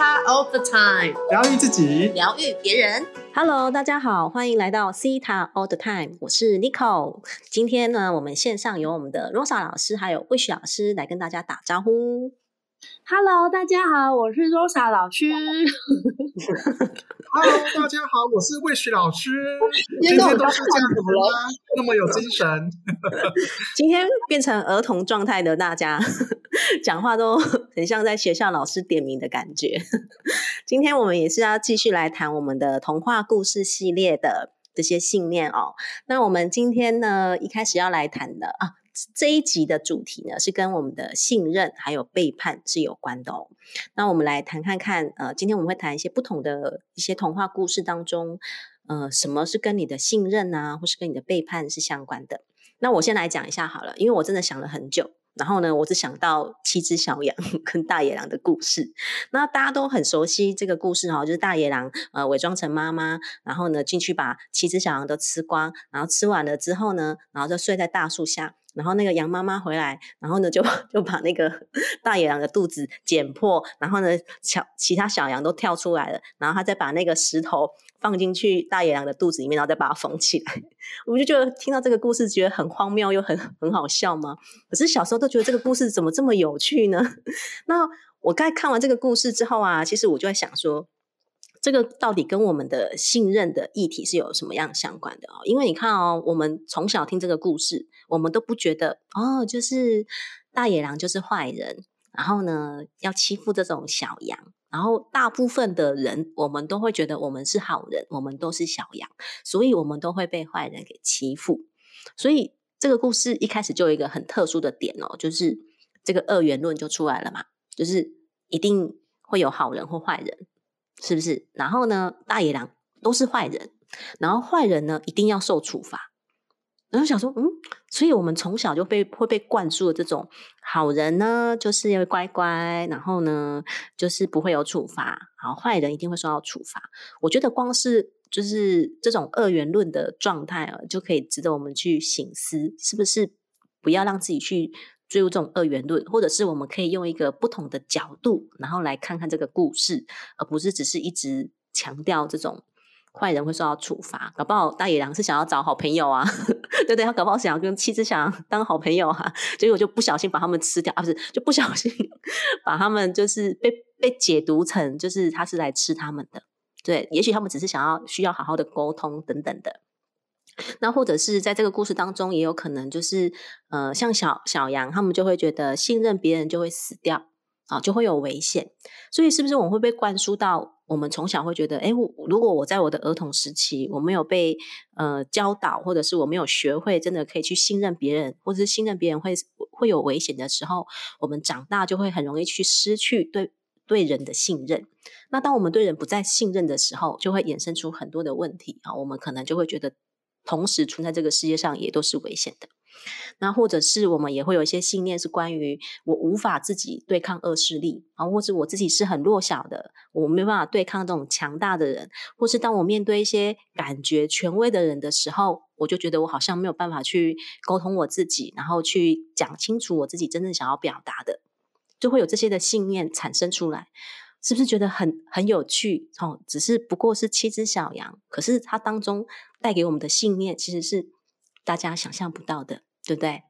他 all the time，疗愈自己，疗愈别人。Hello，大家好，欢迎来到 C 塔 all the time，我是 Nicole。今天呢，我们线上有我们的 Rosa 老师还有 Wish 老师来跟大家打招呼。Hello，大家好，我是 Rosa 老师。Hello，大家好，我是魏徐老师。今天都是这样子吗？那么有精神。今天变成儿童状态的大家，讲话都很像在学校老师点名的感觉。今天我们也是要继续来谈我们的童话故事系列的这些信念哦。那我们今天呢，一开始要来谈的啊。这一集的主题呢，是跟我们的信任还有背叛是有关的哦。那我们来谈看看，呃，今天我们会谈一些不同的一些童话故事当中，呃，什么是跟你的信任啊，或是跟你的背叛是相关的。那我先来讲一下好了，因为我真的想了很久。然后呢，我只想到七只小羊 跟大野狼的故事。那大家都很熟悉这个故事哈，就是大野狼呃伪装成妈妈，然后呢进去把七只小羊都吃光，然后吃完了之后呢，然后就睡在大树下。然后那个羊妈妈回来，然后呢就 就把那个 大野狼的肚子剪破，然后呢小其他小羊都跳出来了，然后他再把那个石头放进去大野狼的肚子里面，然后再把它缝起来。我就觉得听到这个故事觉得很荒谬又很很好笑吗？可是小时候都觉得这个故事怎么这么有趣呢？那我刚看完这个故事之后啊，其实我就在想说。这个到底跟我们的信任的议题是有什么样相关的哦？因为你看哦，我们从小听这个故事，我们都不觉得哦，就是大野狼就是坏人，然后呢要欺负这种小羊，然后大部分的人我们都会觉得我们是好人，我们都是小羊，所以我们都会被坏人给欺负。所以这个故事一开始就有一个很特殊的点哦，就是这个二元论就出来了嘛，就是一定会有好人或坏人。是不是？然后呢，大野狼都是坏人，然后坏人呢一定要受处罚。然后想说，嗯，所以我们从小就被会被灌输的这种好人呢，就是要乖乖，然后呢，就是不会有处罚，然后坏人一定会受到处罚。我觉得光是就是这种二元论的状态啊，就可以值得我们去醒思，是不是不要让自己去。坠入这种二元论，或者是我们可以用一个不同的角度，然后来看看这个故事，而不是只是一直强调这种坏人会受到处罚。搞不好大野狼是想要找好朋友啊，对对？他搞不好想要跟七只想当好朋友啊，结果就不小心把他们吃掉啊，不是就不小心 把他们就是被被解读成就是他是来吃他们的。对，也许他们只是想要需要好好的沟通等等的。那或者是在这个故事当中，也有可能就是，呃，像小小羊，他们就会觉得信任别人就会死掉啊，就会有危险。所以，是不是我们会被灌输到，我们从小会觉得，哎，如果我在我的儿童时期，我没有被呃教导，或者是我没有学会真的可以去信任别人，或者是信任别人会会有危险的时候，我们长大就会很容易去失去对对人的信任。那当我们对人不再信任的时候，就会衍生出很多的问题啊，我们可能就会觉得。同时存在这个世界上也都是危险的，那或者是我们也会有一些信念是关于我无法自己对抗恶势力啊，或者我自己是很弱小的，我没办法对抗这种强大的人，或是当我面对一些感觉权威的人的时候，我就觉得我好像没有办法去沟通我自己，然后去讲清楚我自己真正想要表达的，就会有这些的信念产生出来。是不是觉得很很有趣？哦，只是不过是七只小羊，可是它当中带给我们的信念，其实是大家想象不到的，对不对？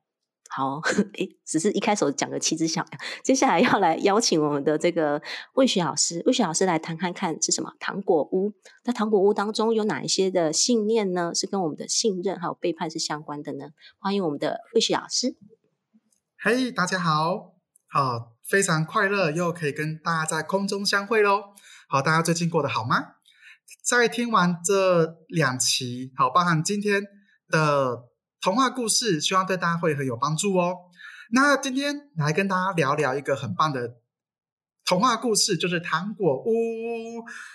好，诶，只是一开始讲的七只小羊，接下来要来邀请我们的这个魏雪老师，魏雪老师来谈看看是什么糖果屋？在糖果屋当中有哪一些的信念呢？是跟我们的信任还有背叛是相关的呢？欢迎我们的魏雪老师。嘿，大家好，好。非常快乐，又可以跟大家在空中相会喽！好，大家最近过得好吗？在听完这两期，好，包含今天的童话故事，希望对大家会很有帮助哦。那今天来跟大家聊聊一个很棒的童话故事，就是《糖果屋》。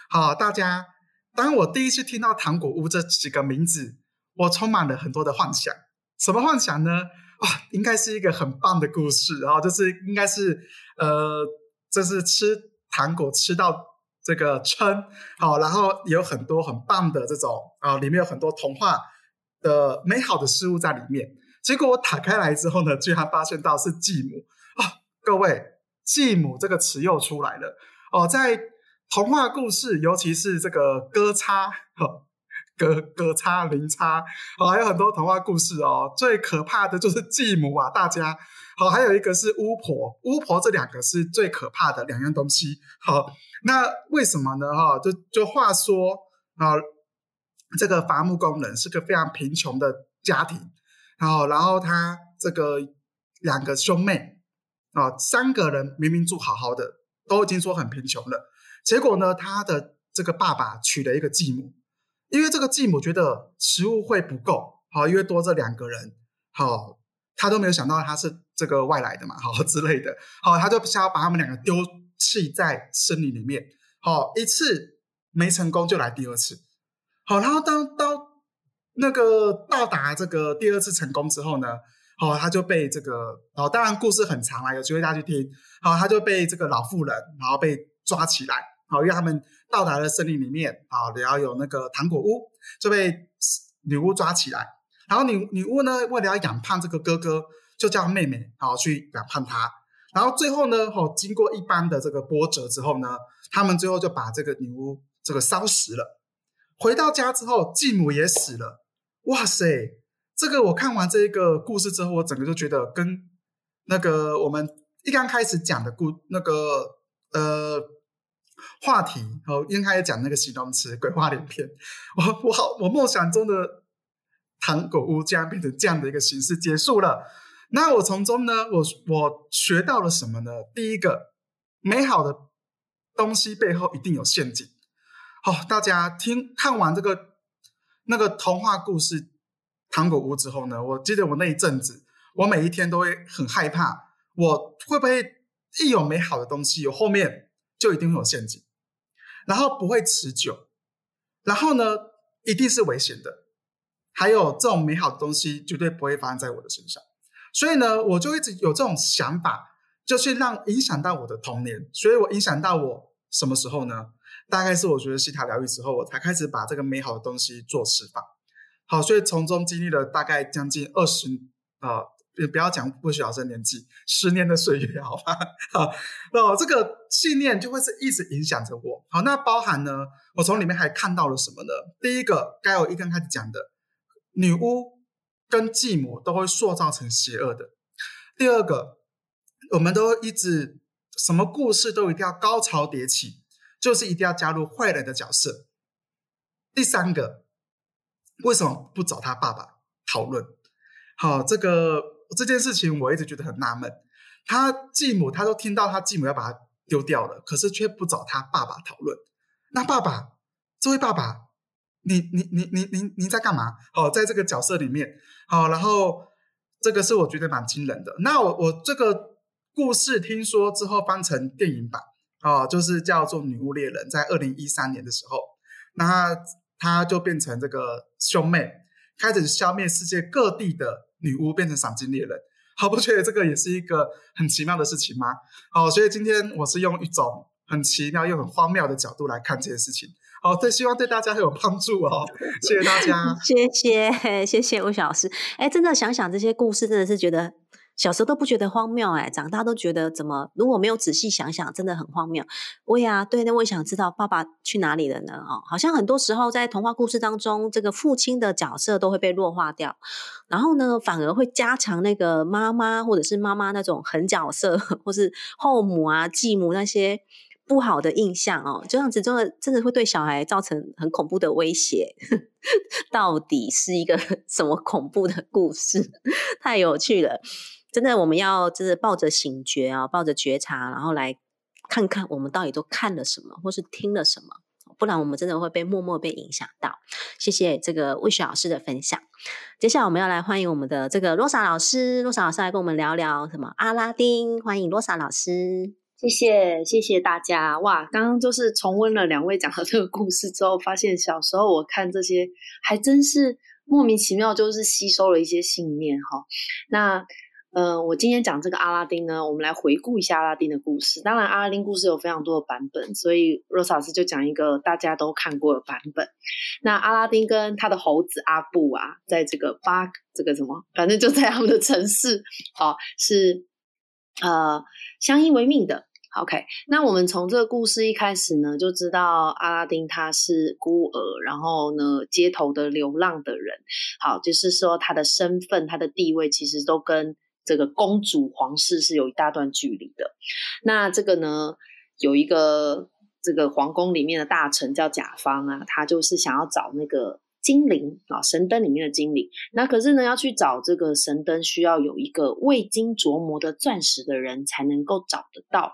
好，大家，当我第一次听到《糖果屋》这几个名字，我充满了很多的幻想。什么幻想呢？啊，应该是一个很棒的故事，然后就是应该是。呃，就是吃糖果吃到这个称，好，然后有很多很棒的这种啊，里面有很多童话的美好的事物在里面。结果我打开来之后呢，居然发现到是继母啊！各位，继母这个词又出来了哦，在童话故事，尤其是这个哥叉，哥哥叉零叉，好，还有很多童话故事哦。最可怕的就是继母啊，大家好，还有一个是巫婆，巫婆这两个是最可怕的两样东西。好，那为什么呢？哈，就就话说啊，这个伐木工人是个非常贫穷的家庭，然后然后他这个两个兄妹啊，三个人明明住好好的，都已经说很贫穷了。结果呢，他的这个爸爸娶了一个继母，因为这个继母觉得食物会不够，好，因为多这两个人，好，他都没有想到他是这个外来的嘛，好 之类的，好，他就想要把他们两个丢弃在森林里面，好，一次没成功就来第二次，好，然后当当那个到达这个第二次成功之后呢，好，他就被这个，哦，当然故事很长啦，有机会大家去听，好，他就被这个老妇人，然后被抓起来。好，因为他们到达了森林里面，啊，然后有那个糖果屋，就被女巫抓起来。然后女女巫呢，为了要养胖这个哥哥，就叫妹妹好去养胖他。然后最后呢，哦，经过一般的这个波折之后呢，他们最后就把这个女巫这个烧死了。回到家之后，继母也死了。哇塞，这个我看完这个故事之后，我整个就觉得跟那个我们一刚开始讲的故那个呃。话题哦，应该讲那个形容词，鬼话连篇。我我好，我梦想中的糖果屋竟然变成这样的一个形式结束了。那我从中呢，我我学到了什么呢？第一个，美好的东西背后一定有陷阱。好，大家听看完这个那个童话故事糖果屋之后呢，我记得我那一阵子，我每一天都会很害怕，我会不会一有美好的东西，有后面就一定会有陷阱。然后不会持久，然后呢，一定是危险的。还有这种美好的东西绝对不会发生在我的身上，所以呢，我就一直有这种想法，就是让影响到我的童年。所以我影响到我什么时候呢？大概是我觉得西塔疗愈之后，我才开始把这个美好的东西做释放。好，所以从中经历了大概将近二十啊。也不要讲不需要这年纪，十年的岁月，好吧？好，那这个信念就会是一直影响着我。好，那包含呢？我从里面还看到了什么呢？第一个，该我一刚开始讲的，女巫跟继母都会塑造成邪恶的。第二个，我们都一直什么故事都一定要高潮迭起，就是一定要加入坏人的角色。第三个，为什么不找他爸爸讨论？好，这个。这件事情我一直觉得很纳闷，他继母他都听到他继母要把他丢掉了，可是却不找他爸爸讨论。那爸爸，这位爸爸，你你你你你你在干嘛？哦，在这个角色里面，好，然后这个是我觉得蛮惊人的。那我我这个故事听说之后翻成电影版，哦，就是叫做《女巫猎人》，在二零一三年的时候，那他就变成这个兄妹，开始消灭世界各地的。女巫变成赏金猎人，好不觉得这个也是一个很奇妙的事情吗？好，所以今天我是用一种很奇妙又很荒谬的角度来看这件事情。好，对，希望对大家很有帮助哦。谢谢大家，谢谢谢谢吴小老师。哎，真的想想这些故事，真的是觉得。小时候都不觉得荒谬，哎，长大都觉得怎么？如果没有仔细想想，真的很荒谬。我呀，对，那我也想知道爸爸去哪里了呢？哦，好像很多时候在童话故事当中，这个父亲的角色都会被弱化掉，然后呢，反而会加强那个妈妈或者是妈妈那种狠角色，或是后母啊、继母那些不好的印象哦，这样子真的真的会对小孩造成很恐怖的威胁。到底是一个 什么恐怖的故事？太有趣了。真的，我们要就是抱着醒觉啊，抱着觉察，然后来看看我们到底都看了什么，或是听了什么，不然我们真的会被默默被影响到。谢谢这个魏雪老师的分享。接下来我们要来欢迎我们的这个罗莎老师，罗莎老师来跟我们聊聊什么阿拉丁。欢迎罗莎老师，谢谢谢谢大家。哇，刚刚就是重温了两位讲的这个故事之后，发现小时候我看这些还真是莫名其妙，就是吸收了一些信念哈。那。嗯，我今天讲这个阿拉丁呢，我们来回顾一下阿拉丁的故事。当然，阿拉丁故事有非常多的版本，所以罗萨斯就讲一个大家都看过的版本。那阿拉丁跟他的猴子阿布啊，在这个巴这个什么，反正就在他们的城市，好是呃相依为命的。OK，那我们从这个故事一开始呢，就知道阿拉丁他是孤儿，然后呢，街头的流浪的人。好，就是说他的身份、他的地位，其实都跟这个公主、皇室是有一大段距离的。那这个呢，有一个这个皇宫里面的大臣叫甲方啊，他就是想要找那个精灵啊，神灯里面的精灵。那可是呢，要去找这个神灯，需要有一个未经琢磨的钻石的人才能够找得到。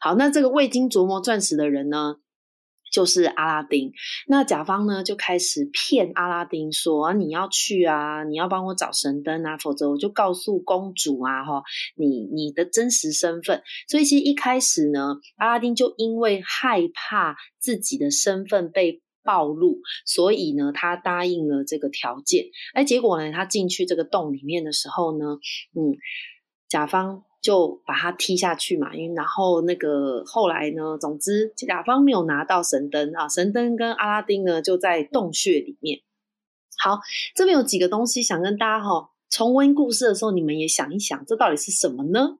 好，那这个未经琢磨钻石的人呢，就是阿拉丁。那甲方呢就开始骗阿拉丁说：“你要去啊，你要帮我找神灯啊，否则我就告诉公主啊，哈，你你的真实身份。”所以其实一开始呢，阿拉丁就因为害怕自己的身份被暴露，所以呢，他答应了这个条件。哎，结果呢，他进去这个洞里面的时候呢，嗯，甲方。就把他踢下去嘛，因为然后那个后来呢，总之甲方没有拿到神灯啊，神灯跟阿拉丁呢就在洞穴里面。好，这边有几个东西想跟大家哈重温故事的时候，你们也想一想，这到底是什么呢？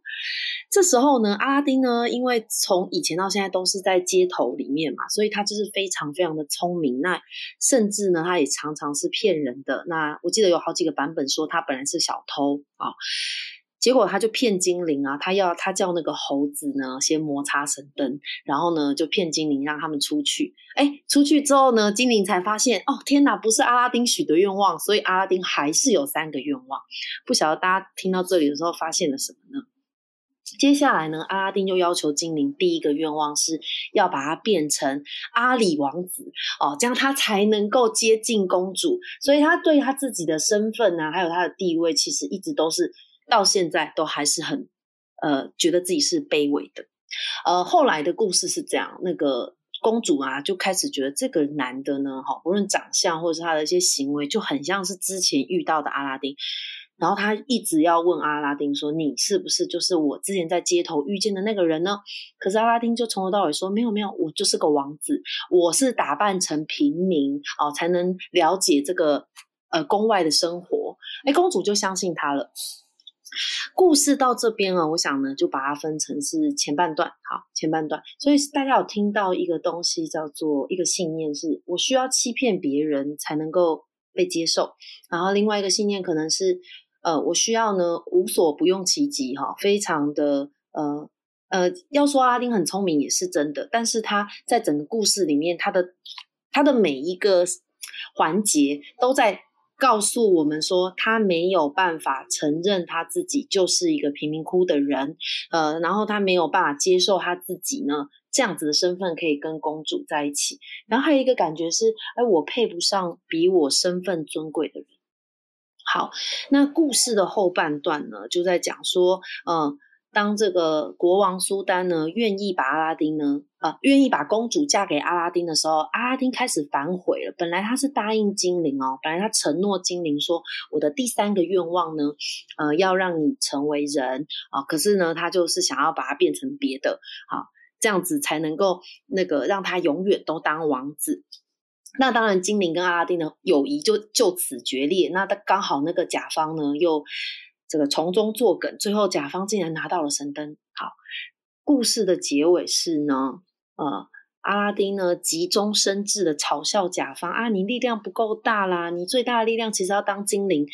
这时候呢，阿拉丁呢，因为从以前到现在都是在街头里面嘛，所以他就是非常非常的聪明。那甚至呢，他也常常是骗人的。那我记得有好几个版本说他本来是小偷啊。结果他就骗精灵啊，他要他叫那个猴子呢先摩擦神灯，然后呢就骗精灵让他们出去。哎，出去之后呢，精灵才发现哦，天哪，不是阿拉丁许的愿望，所以阿拉丁还是有三个愿望。不晓得大家听到这里的时候发现了什么呢？接下来呢，阿拉丁就要求精灵第一个愿望是要把它变成阿里王子哦，这样他才能够接近公主。所以他对他自己的身份啊，还有他的地位，其实一直都是。到现在都还是很，呃，觉得自己是卑微的。呃，后来的故事是这样，那个公主啊，就开始觉得这个男的呢，哈，不论长相或者是他的一些行为，就很像是之前遇到的阿拉丁。然后他一直要问阿拉丁说：“你是不是就是我之前在街头遇见的那个人呢？”可是阿拉丁就从头到尾说：“没有，没有，我就是个王子，我是打扮成平民哦，才能了解这个呃宫外的生活。”哎，公主就相信他了。故事到这边啊，我想呢，就把它分成是前半段，好，前半段。所以大家有听到一个东西，叫做一个信念，是我需要欺骗别人才能够被接受。然后另外一个信念可能是，呃，我需要呢无所不用其极，哈，非常的呃呃，要说阿丁很聪明也是真的，但是他在整个故事里面，他的他的每一个环节都在。告诉我们说，他没有办法承认他自己就是一个贫民窟的人，呃，然后他没有办法接受他自己呢这样子的身份可以跟公主在一起，然后还有一个感觉是，哎，我配不上比我身份尊贵的人。好，那故事的后半段呢，就在讲说，嗯。当这个国王苏丹呢，愿意把阿拉丁呢，呃，愿意把公主嫁给阿拉丁的时候，阿拉丁开始反悔了。本来他是答应精灵哦，本来他承诺精灵说，我的第三个愿望呢，呃，要让你成为人啊。可是呢，他就是想要把它变成别的，好，这样子才能够那个让他永远都当王子。那当然，精灵跟阿拉丁的友谊就就此决裂。那他刚好那个甲方呢，又。这个从中作梗，最后甲方竟然拿到了神灯。好，故事的结尾是呢，呃，阿拉丁呢急中生智的嘲笑甲方啊，你力量不够大啦，你最大的力量其实要当精灵，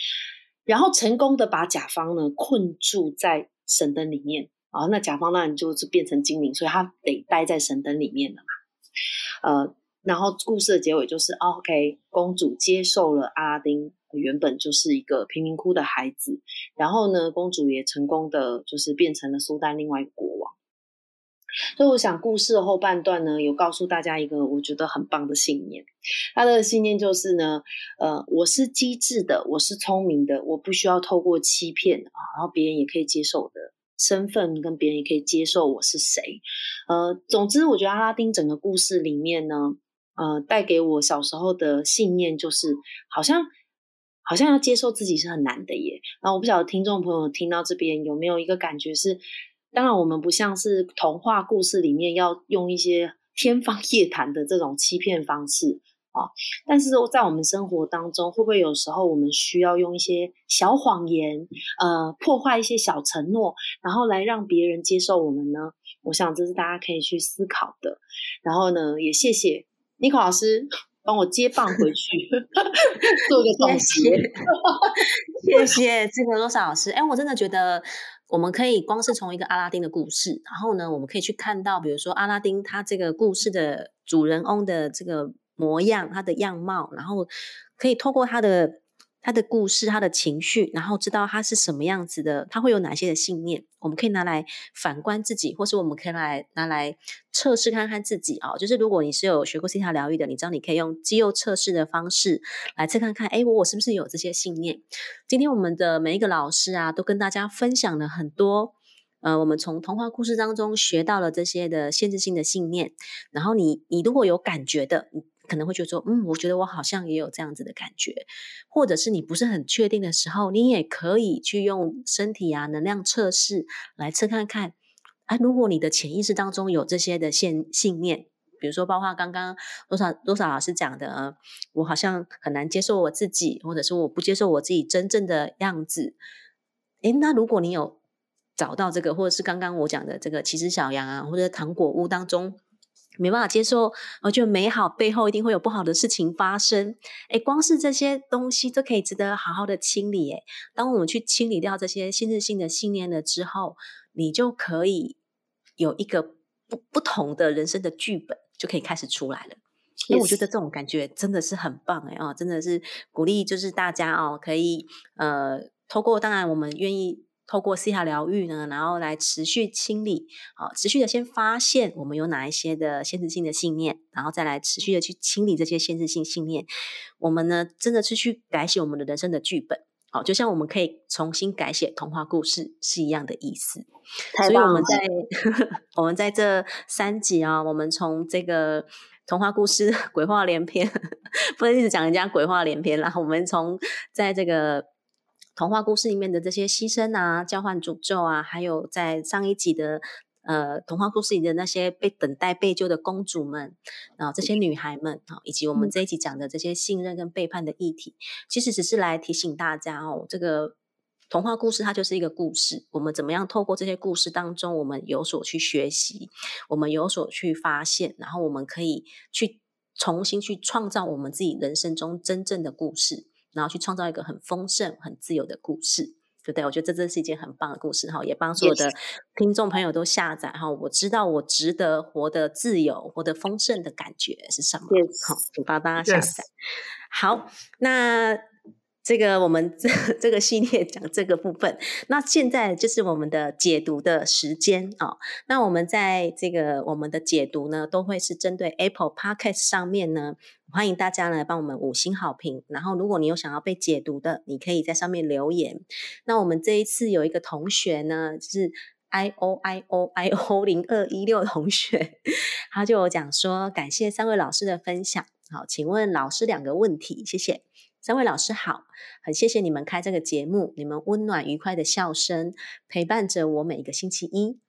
然后成功的把甲方呢困住在神灯里面啊，那甲方当然就是变成精灵，所以他得待在神灯里面了嘛，呃，然后故事的结尾就是，OK，公主接受了阿拉丁。原本就是一个贫民窟的孩子，然后呢，公主也成功的就是变成了苏丹另外一个国王。所以我想，故事的后半段呢，有告诉大家一个我觉得很棒的信念。他的信念就是呢，呃，我是机智的，我是聪明的，我不需要透过欺骗啊，然后别人也可以接受我的身份，跟别人也可以接受我是谁。呃，总之，我觉得阿拉丁整个故事里面呢，呃，带给我小时候的信念就是，好像。好像要接受自己是很难的耶。然后我不晓得听众朋友听到这边有没有一个感觉是，当然我们不像是童话故事里面要用一些 天方夜谭的这种欺骗方式啊。但是在我们生活当中，会不会有时候我们需要用一些小谎言，呃，破坏一些小承诺，然后来让别人接受我们呢？我想这是大家可以去思考的。然后呢，也谢谢尼克老师帮我接棒回去，做个总结。谢谢这个罗莎老师。哎，我真的觉得。我们可以光是从一个阿拉丁的故事，然后呢，我们可以去看到，比如说阿拉丁他这个故事的主人翁的这个模样，他的样貌，然后可以透过他的。他的故事，他的情绪，然后知道他是什么样子的，他会有哪些的信念，我们可以拿来反观自己，或是我们可以来拿来测试看看自己啊。就是如果你是有学过西塔疗愈的，你知道你可以用肌肉测试的方式来测看看，哎，我我是不是有这些信念？今天我们的每一个老师啊，都跟大家分享了很多，呃，我们从童话故事当中学到了这些的限制性的信念。然后你你如果有感觉的。可能会觉得说，嗯，我觉得我好像也有这样子的感觉，或者是你不是很确定的时候，你也可以去用身体啊能量测试来测看看，啊，如果你的潜意识当中有这些的信信念，比如说包括刚刚多少多少老师讲的，我好像很难接受我自己，或者是我不接受我自己真正的样子，诶，那如果你有找到这个，或者是刚刚我讲的这个，其实小羊啊，或者糖果屋当中。没办法接受，我觉得美好背后一定会有不好的事情发生。哎，光是这些东西都可以值得好好的清理。哎，当我们去清理掉这些限制性的信念了之后，你就可以有一个不不同的人生的剧本，就可以开始出来了。因为我觉得这种感觉真的是很棒哎啊，真的是鼓励，就是大家哦，可以呃，透过当然我们愿意。透过西塔疗愈呢，然后来持续清理，好，持续的先发现我们有哪一些的限制性的信念，然后再来持续的去清理这些限制性信念。我们呢，真的是去改写我们的人生的剧本，好，就像我们可以重新改写童话故事是一样的意思。所以我们在我们在这三集啊，我们从这个童话故事鬼话连篇，不能一直讲人家鬼话连篇啦。我们从在这个。童话故事里面的这些牺牲啊、交换诅咒啊，还有在上一集的呃童话故事里的那些被等待被救的公主们啊，这些女孩们啊，以及我们这一集讲的这些信任跟背叛的议题，其实只是来提醒大家哦，这个童话故事它就是一个故事，我们怎么样透过这些故事当中，我们有所去学习，我们有所去发现，然后我们可以去重新去创造我们自己人生中真正的故事。然后去创造一个很丰盛、很自由的故事，对不对？我觉得这真是一件很棒的故事哈，也帮所有的听众朋友都下载哈。我知道我值得活得自由、活得丰盛的感觉是什么？好，请帮大家下载。好，那。这个我们这这个系列讲这个部分，那现在就是我们的解读的时间啊。那我们在这个我们的解读呢，都会是针对 Apple Podcast 上面呢，欢迎大家呢帮我们五星好评。然后如果你有想要被解读的，你可以在上面留言。那我们这一次有一个同学呢，就是 I O I O I O 零二一六同学，他就有讲说感谢三位老师的分享。好，请问老师两个问题，谢谢。三位老师好，很谢谢你们开这个节目，你们温暖愉快的笑声陪伴着我每一个星期一。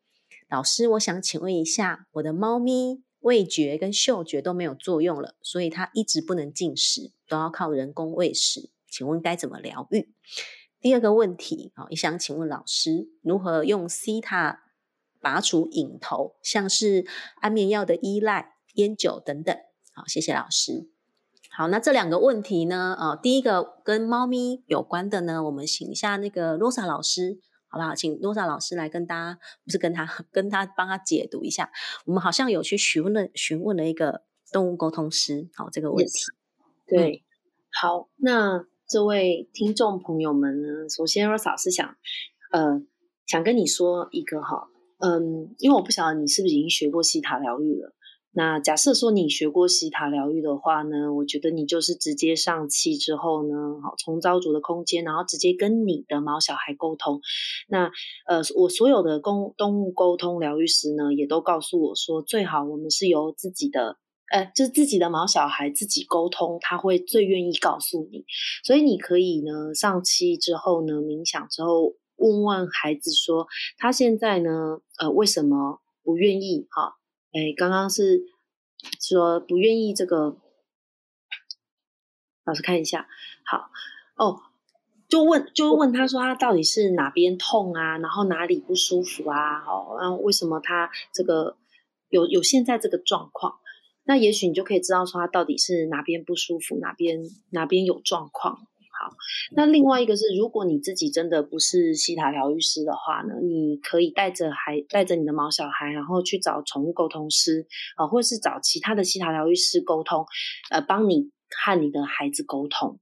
老师，我想请问一下，我的猫咪味觉跟嗅觉都没有作用了，所以它一直不能进食，都要靠人工喂食，请问该怎么疗愈？第二个问题，好，也想请问老师，如何用西塔拔除瘾头，像是安眠药的依赖、烟酒等等？好，谢谢老师。好，那这两个问题呢？呃，第一个跟猫咪有关的呢，我们请一下那个罗莎老师，好不好？请罗莎老师来跟大家，不是跟他，跟他帮他解读一下。我们好像有去询问了，询问了一个动物沟通师，好，这个问题。对，好，那这位听众朋友们呢，首先罗莎老师想，呃，想跟你说一个哈，嗯，因为我不晓得你是不是已经学过西塔疗愈了。那假设说你学过西塔疗愈的话呢，我觉得你就是直接上气之后呢，好从造主的空间，然后直接跟你的毛小孩沟通。那呃，我所有的公动物沟通疗愈师呢，也都告诉我说，最好我们是由自己的，呃，就是自己的毛小孩自己沟通，他会最愿意告诉你。所以你可以呢，上期之后呢，冥想之后，问问孩子说，他现在呢，呃，为什么不愿意？哈。哎，刚刚是说不愿意这个老师看一下，好哦，就问就问他说他到底是哪边痛啊，然后哪里不舒服啊？哦，然后为什么他这个有有现在这个状况？那也许你就可以知道说他到底是哪边不舒服，哪边哪边有状况。好，那另外一个是，如果你自己真的不是西塔疗愈师的话呢，你可以带着孩带着你的毛小孩，然后去找宠物沟通师啊，或是找其他的西塔疗愈师沟通，呃，帮你和你的孩子沟通。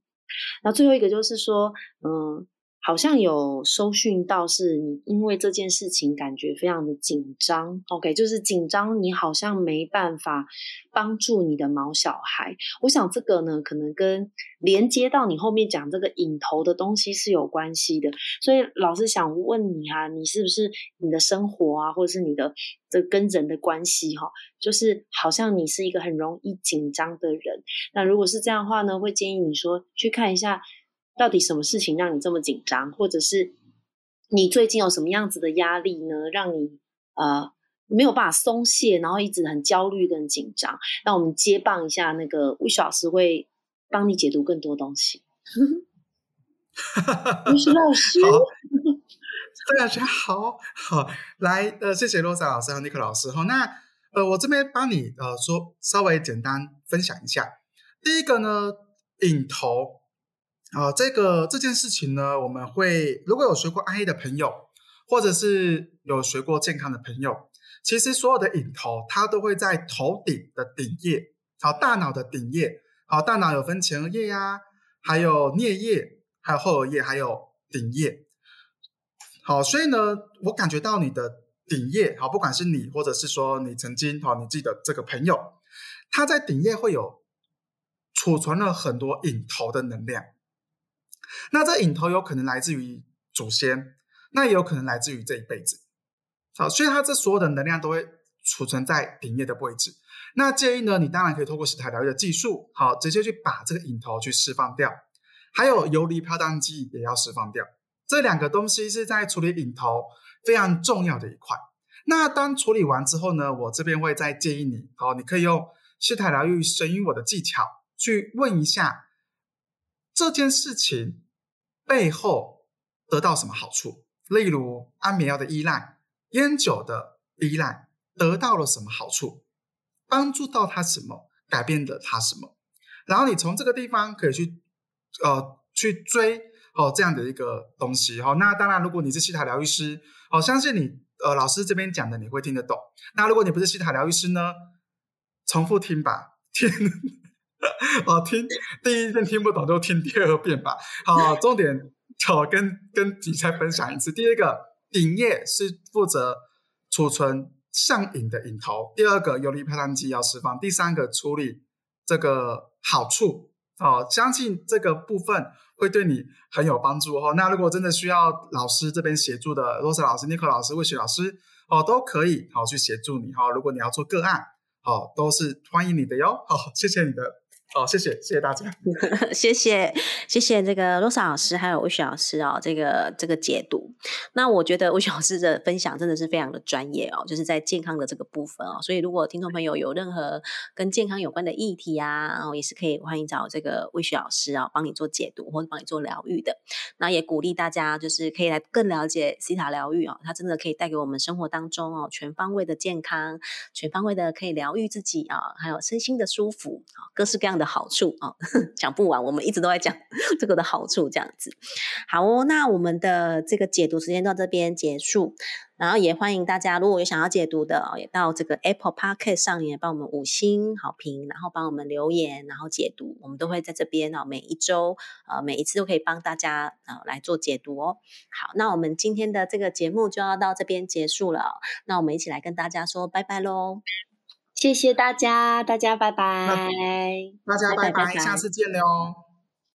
那最后一个就是说，嗯。好像有收讯到，是你因为这件事情感觉非常的紧张，OK，就是紧张，你好像没办法帮助你的毛小孩。我想这个呢，可能跟连接到你后面讲这个引头的东西是有关系的。所以老师想问你哈，你是不是你的生活啊，或者是你的这跟人的关系哈，就是好像你是一个很容易紧张的人。那如果是这样的话呢，会建议你说去看一下。到底什么事情让你这么紧张，或者是你最近有什么样子的压力呢？让你呃没有办法松懈，然后一直很焦虑跟紧张。那我们接棒一下，那个魏老师会帮你解读更多东西。吴雪老师，大家好，好来呃，谢谢罗莎老师和尼克老师哈。那呃，我这边帮你呃说稍微简单分享一下。第一个呢，影头。啊，这个这件事情呢，我们会如果有学过安 A 的朋友，或者是有学过健康的朋友，其实所有的引头它都会在头顶的顶叶，好，大脑的顶叶，好，大脑有分前额叶呀，还有颞叶，还有后额叶，还有顶叶。好，所以呢，我感觉到你的顶叶，好，不管是你，或者是说你曾经，好，你记得这个朋友，他在顶叶会有储存了很多引头的能量。那这引头有可能来自于祖先，那也有可能来自于这一辈子。好，所以它这所有的能量都会储存在顶叶的位置。那建议呢，你当然可以透过洗台疗愈的技术，好，直接去把这个引头去释放掉。还有游离飘荡剂也要释放掉。这两个东西是在处理引头非常重要的一块。那当处理完之后呢，我这边会再建议你，好，你可以用洗台疗愈神与我的技巧去问一下。这件事情背后得到什么好处？例如安眠药的依赖、烟酒的依赖，得到了什么好处？帮助到他什么？改变了他什么？然后你从这个地方可以去呃去追哦这样的一个东西哈。那当然，如果你是西塔疗愈师，哦，相信你呃老师这边讲的你会听得懂。那如果你不是西塔疗愈师呢，重复听吧，听。哦，听第一遍听不懂就听第二遍吧。好，重点我跟跟你再分享一次。第一个，顶叶是负责储存上瘾的瘾头；第二个，游离派单剂要释放；第三个，处理这个好处。哦，相信这个部分会对你很有帮助哦。那如果真的需要老师这边协助的，罗斯老师、尼克老师、魏雪老师哦，都可以好去协助你哈。如果你要做个案，好，都是欢迎你的哟。好，谢谢你的。好，谢谢，谢谢大家，谢谢，谢谢这个罗莎老师还有魏雪老师哦，这个这个解读。那我觉得魏雪老师的分享真的是非常的专业哦，就是在健康的这个部分哦。所以如果听众朋友有任何跟健康有关的议题啊，然后也是可以欢迎找这个魏雪老师啊，帮你做解读或者帮你做疗愈的。那也鼓励大家就是可以来更了解西塔疗愈哦，它真的可以带给我们生活当中哦全方位的健康，全方位的可以疗愈自己啊，还有身心的舒服啊，各式各样。的好处啊，讲不完，我们一直都在讲 这个的好处，这样子。好哦，那我们的这个解读时间到这边结束，然后也欢迎大家，如果有想要解读的，也到这个 Apple Podcast 上也帮我们五星好评，然后帮我们留言，然后解读，我们都会在这边哦，每一周呃每一次都可以帮大家呃来做解读哦。好，那我们今天的这个节目就要到这边结束了，那我们一起来跟大家说拜拜喽。谢谢大家，大家拜拜，大家拜拜，下次见了哦。